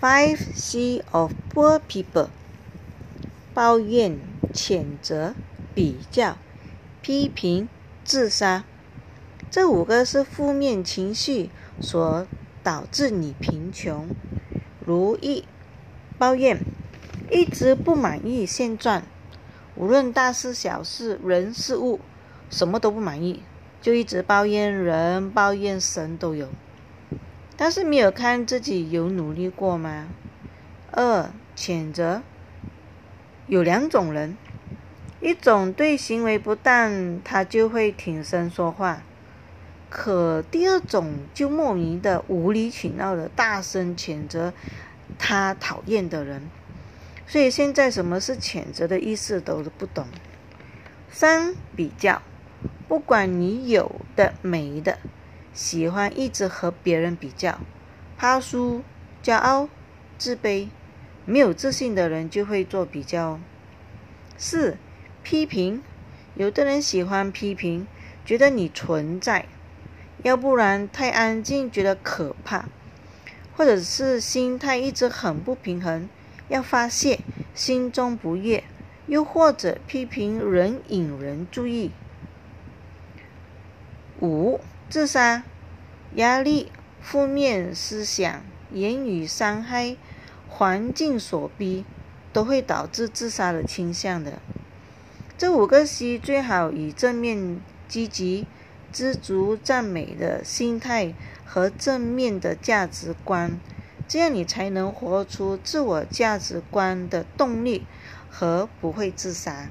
Five C of poor people：抱怨、谴责、比较、批评、自杀。这五个是负面情绪所导致你贫穷。如一，抱怨，一直不满意现状，无论大事小事、人事物，什么都不满意，就一直抱怨人、抱怨神都有。但是没有看自己有努力过吗？二谴责，有两种人，一种对行为不当，他就会挺身说话；可第二种就莫名的无理取闹的大声谴责他讨厌的人。所以现在什么是谴责的意思都不懂。三比较，不管你有的没的。喜欢一直和别人比较，怕输、骄傲、自卑，没有自信的人就会做比较。四、批评，有的人喜欢批评，觉得你存在，要不然太安静觉得可怕，或者是心态一直很不平衡，要发泄，心中不悦，又或者批评人引人注意。五。自杀、压力、负面思想、言语伤害、环境所逼，都会导致自杀的倾向的。这五个 C 最好以正面、积极、知足、赞美的心态和正面的价值观，这样你才能活出自我价值观的动力和不会自杀。